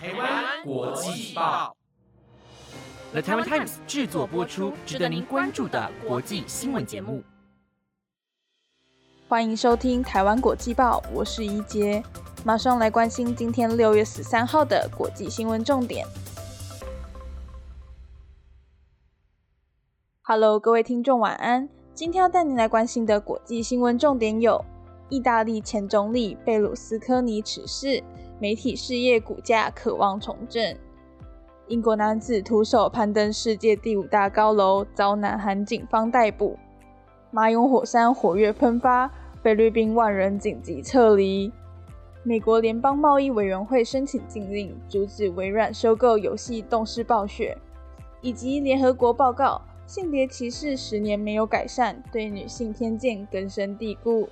台湾国际报，The Taiwan Times 制作播出，值得您关注的国际新闻节目。欢迎收听台湾国际报，我是怡杰，马上来关心今天六月十三号的国际新闻重点。Hello，各位听众，晚安。今天要带您来关心的国际新闻重点有：意大利前总理贝鲁斯科尼辞世，媒体事业股价渴望重振；英国男子徒手攀登世界第五大高楼，遭南韩警方逮捕。马永火山火跃喷发，菲律宾万人紧急撤离。美国联邦贸易委员会申请禁令，阻止微软收购游戏动视暴雪。以及联合国报告，性别歧视十年没有改善，对女性偏见根深蒂固。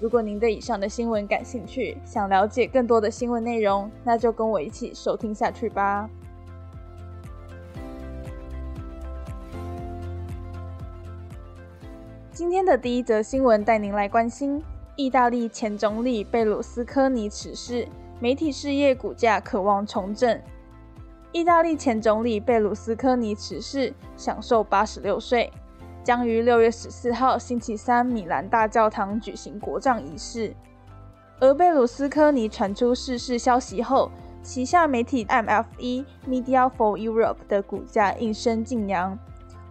如果您对以上的新闻感兴趣，想了解更多的新闻内容，那就跟我一起收听下去吧。今天的第一则新闻带您来关心：意大利前总理贝鲁斯科尼辞世，媒体事业股价渴望重振。意大利前总理贝鲁斯科尼辞世，享受八十六岁，将于六月十四号星期三米兰大教堂举行国葬仪式。而贝鲁斯科尼传出逝世消息后，旗下媒体 MFE Media for Europe 的股价应声劲扬。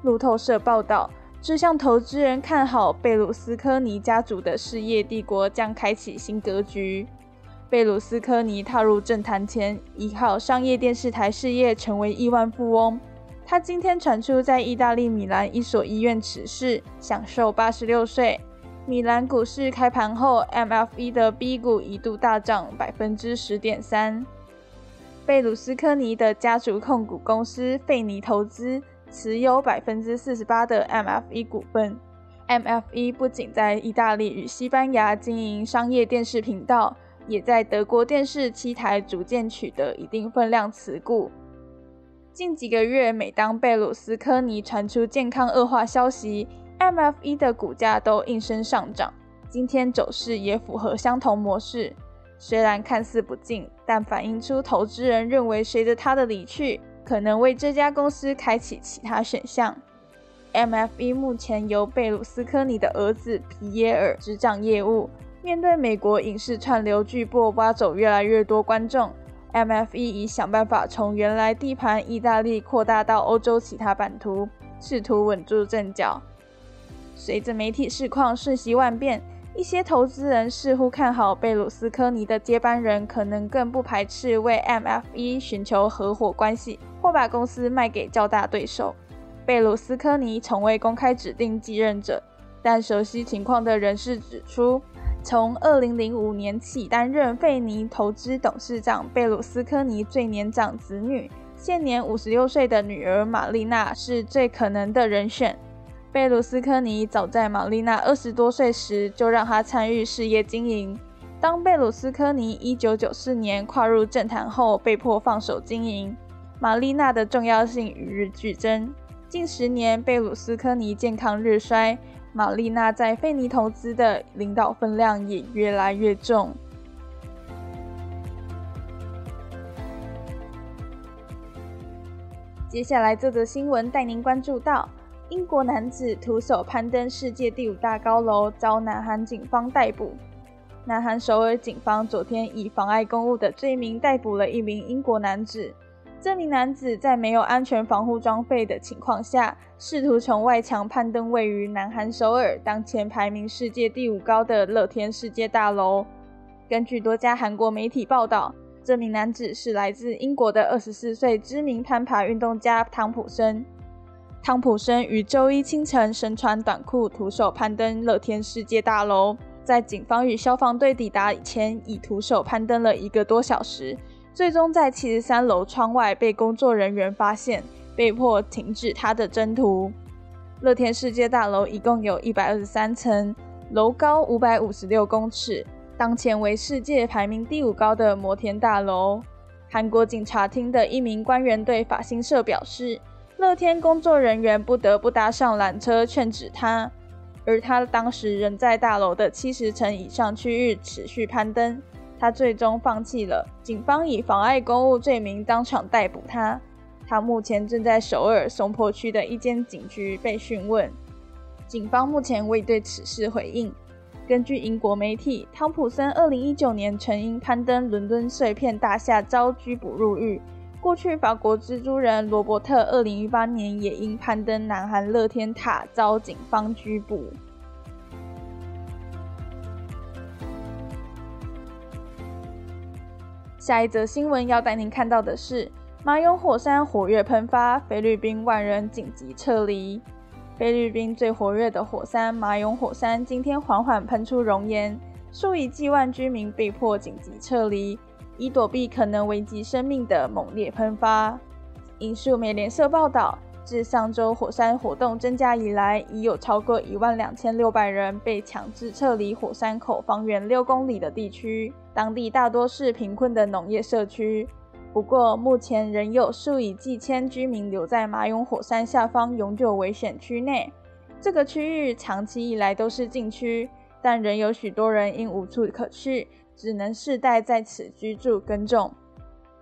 路透社报道。这项投资人看好贝鲁斯科尼家族的事业帝国将开启新格局。贝鲁斯科尼踏入政坛前，依靠商业电视台事业成为亿万富翁。他今天传出在意大利米兰一所医院辞世，享受八十六岁。米兰股市开盘后，MFE 的 B 股一度大涨百分之十点三。贝鲁斯科尼的家族控股公司费尼投资。持有百分之四十八的 MFE 股份。MFE 不仅在意大利与西班牙经营商业电视频道，也在德国电视七台逐渐取得一定分量持股。近几个月，每当贝鲁斯科尼传出健康恶化消息，MFE 的股价都应声上涨。今天走势也符合相同模式。虽然看似不近，但反映出投资人认为，随着他的离去。可能为这家公司开启其他选项。MFE 目前由贝鲁斯科尼的儿子皮耶尔执掌业务。面对美国影视串流巨擘挖走越来越多观众，MFE 已想办法从原来地盘意大利扩大到欧洲其他版图，试图稳住阵脚。随着媒体市况瞬息万变，一些投资人似乎看好贝鲁斯科尼的接班人，可能更不排斥为 MFE 寻求合伙关系。或把公司卖给较大对手。贝鲁斯科尼从未公开指定继任者，但熟悉情况的人士指出，从2005年起担任费尼投资董事长贝鲁斯科尼最年长子女，现年56岁的女儿玛丽娜是最可能的人选。贝鲁斯科尼早在玛丽娜二十多岁时就让她参与事业经营。当贝鲁斯科尼1994年跨入政坛后，被迫放手经营。玛丽娜的重要性与日俱增。近十年，贝鲁斯科尼健康日衰，玛丽娜在费尼投资的领导分量也越来越重。接下来这则新闻带您关注到：英国男子徒手攀登世界第五大高楼，遭南韩警方逮捕。南韩首尔警方昨天以妨碍公务的罪名逮捕了一名英国男子。这名男子在没有安全防护装备的情况下，试图从外墙攀登位于南韩首尔当前排名世界第五高的乐天世界大楼。根据多家韩国媒体报道，这名男子是来自英国的二十四岁知名攀爬运动家汤普森。汤普森于周一清晨身穿短裤，徒手攀登乐天世界大楼，在警方与消防队抵达前，已徒手攀登了一个多小时。最终在七十三楼窗外被工作人员发现，被迫停止他的征途。乐天世界大楼一共有一百二十三层，楼高五百五十六公尺，当前为世界排名第五高的摩天大楼。韩国警察厅的一名官员对法新社表示，乐天工作人员不得不搭上缆车劝止他，而他当时仍在大楼的七十层以上区域持续攀登。他最终放弃了，警方以妨碍公务罪名当场逮捕他。他目前正在首尔松坡区的一间警局被讯问。警方目前未对此事回应。根据英国媒体，汤普森2019年曾因攀登伦敦碎片大厦遭拘捕入狱。过去，法国蜘蛛人罗伯特2018年也因攀登南韩乐天塔遭警方拘捕。下一则新闻要带您看到的是。马永火山活跃喷发，菲律宾万人紧急撤离。菲律宾最活跃的火山马永火山今天缓缓喷出熔岩，数以计万居民被迫紧急撤离，以躲避可能危及生命的猛烈喷发。引述美联社报道，自上周火山活动增加以来，已有超过一万两千六百人被强制撤离火山口方圆六公里的地区，当地大多是贫困的农业社区。不过，目前仍有数以计千居民留在马永火山下方永久危险区内。这个区域长期以来都是禁区，但仍有许多人因无处可去，只能世代在此居住耕种。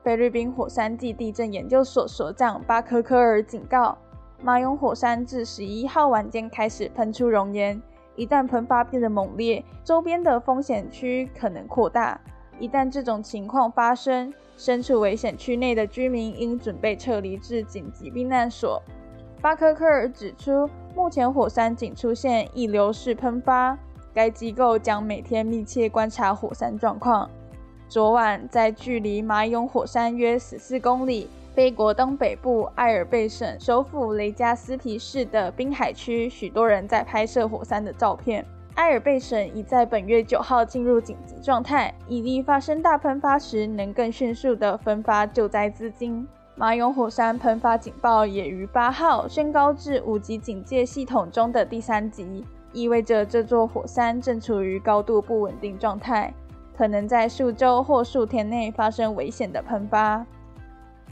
菲律宾火山地地震研究所所长巴科科尔警告，马永火山自十一号晚间开始喷出熔岩，一旦喷发变得猛烈，周边的风险区可能扩大。一旦这种情况发生，身处危险区内的居民应准备撤离至紧急避难所。巴克科尔指出，目前火山仅出现溢流式喷发，该机构将每天密切观察火山状况。昨晚，在距离马勇火山约十四公里、非国东北部埃尔贝省首府雷加斯皮市的滨海区，许多人在拍摄火山的照片。埃尔贝省已在本月九号进入紧急状态，以利发生大喷发时能更迅速地分发救灾资金。马勇火山喷发警报也于八号升高至五级警戒系统中的第三级，意味着这座火山正处于高度不稳定状态，可能在数周或数天内发生危险的喷发。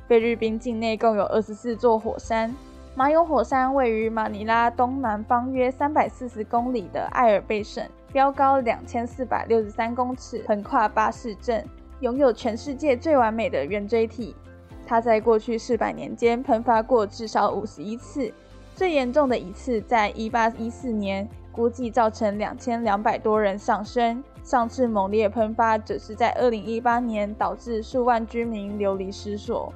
菲律宾境内共有二十四座火山。马永火山位于马尼拉东南方约三百四十公里的埃尔贝省，标高两千四百六十三公尺，横跨巴士镇，拥有全世界最完美的圆锥体。它在过去四百年间喷发过至少五十一次，最严重的一次在一八一四年，估计造成两千两百多人丧生。上次猛烈喷发则是在二零一八年，导致数万居民流离失所。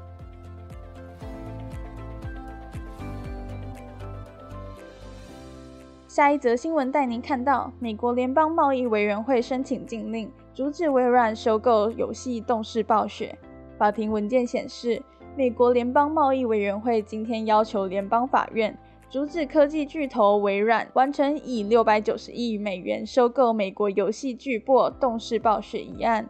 下一则新闻带您看到，美国联邦贸易委员会申请禁令，阻止微软收购游戏动视暴雪。法庭文件显示，美国联邦贸易委员会今天要求联邦法院阻止科技巨头微软完成以六百九十亿美元收购美国游戏巨擘动视暴雪一案。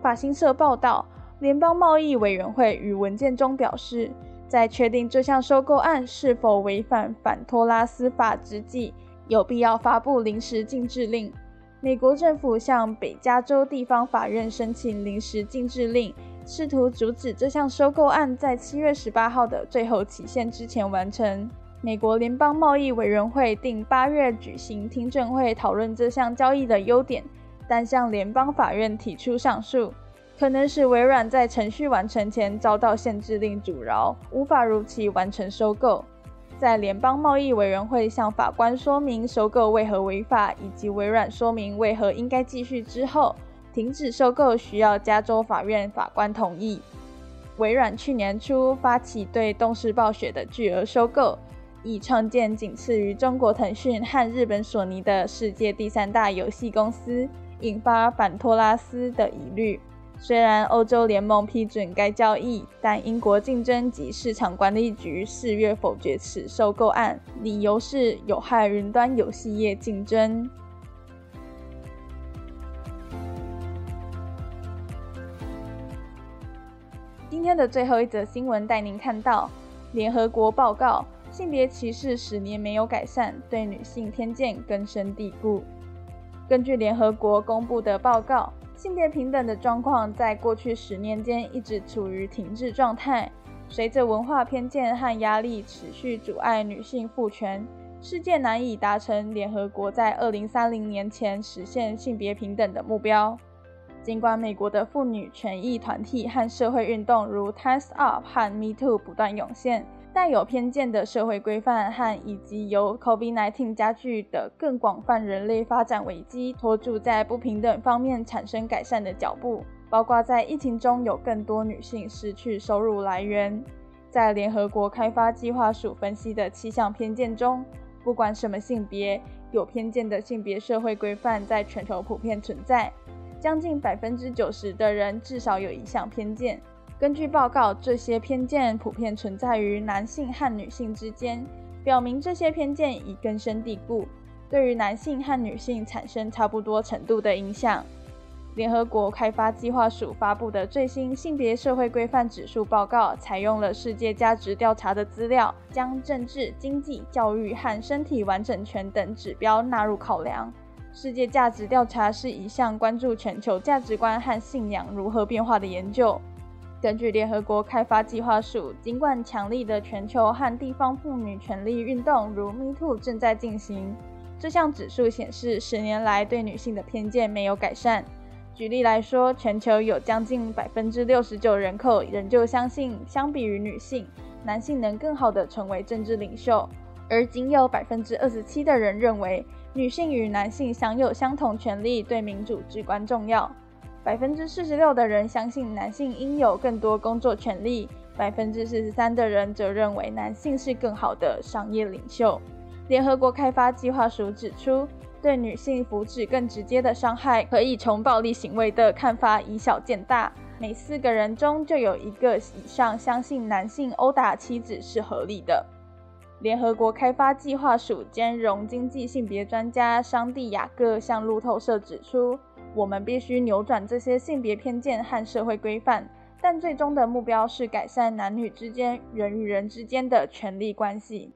法新社报道，联邦贸易委员会与文件中表示，在确定这项收购案是否违反反托拉斯法之际。有必要发布临时禁制令。美国政府向北加州地方法院申请临时禁制令，试图阻止这项收购案在七月十八号的最后期限之前完成。美国联邦贸易委员会定八月举行听证会，讨论这项交易的优点，但向联邦法院提出上诉，可能使微软在程序完成前遭到限制令阻挠，无法如期完成收购。在联邦贸易委员会向法官说明收购为何违法，以及微软说明为何应该继续之后，停止收购需要加州法院法官同意。微软去年初发起对动视暴雪的巨额收购，以创建仅次于中国腾讯和日本索尼的世界第三大游戏公司，引发反托拉斯的疑虑。虽然欧洲联盟批准该交易，但英国竞争及市场管理局四月否决此收购案，理由是有害云端游戏业竞争。今天的最后一则新闻带您看到：联合国报告，性别歧视十年没有改善，对女性偏见根深蒂固。根据联合国公布的报告。性别平等的状况在过去十年间一直处于停滞状态。随着文化偏见和压力持续阻碍女性赋权，世界难以达成联合国在二零三零年前实现性别平等的目标。尽管美国的妇女权益团体和社会运动如 Times Up 和 Me Too 不断涌现，带有偏见的社会规范和以及由 COVID-19 加剧的更广泛人类发展危机拖住在不平等方面产生改善的脚步，包括在疫情中有更多女性失去收入来源。在联合国开发计划署分析的七项偏见中，不管什么性别，有偏见的性别社会规范在全球普遍存在。将近百分之九十的人至少有一项偏见。根据报告，这些偏见普遍存在于男性和女性之间，表明这些偏见已根深蒂固，对于男性和女性产生差不多程度的影响。联合国开发计划署发布的最新性别社会规范指数报告，采用了世界价值调查的资料，将政治、经济、教育和身体完整权等指标纳入考量。世界价值调查是一项关注全球价值观和信仰如何变化的研究。根据联合国开发计划署，尽管强力的全球和地方妇女权利运动如 Me Too 正在进行，这项指数显示十年来对女性的偏见没有改善。举例来说，全球有将近百分之六十九人口仍旧相信，相比于女性，男性能更好地成为政治领袖，而仅有百分之二十七的人认为。女性与男性享有相同权利，对民主至关重要。百分之四十六的人相信男性应有更多工作权利，百分之四十三的人则认为男性是更好的商业领袖。联合国开发计划署指出，对女性福祉更直接的伤害，可以从暴力行为的看法以小见大。每四个人中就有一个以上相信男性殴打妻子是合理的。联合国开发计划署兼容经济性别专家桑蒂亚各向路透社指出：“我们必须扭转这些性别偏见和社会规范，但最终的目标是改善男女之间、人与人之间的权利关系。”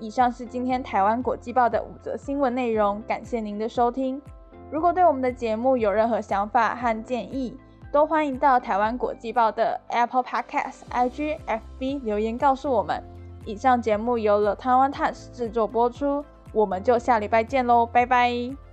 以上是今天台湾国际报的五则新闻内容，感谢您的收听。如果对我们的节目有任何想法和建议，都欢迎到台湾国际报的 Apple Podcast、IG、FB 留言告诉我们。以上节目由了台湾 Times 制作播出，我们就下礼拜见喽，拜拜。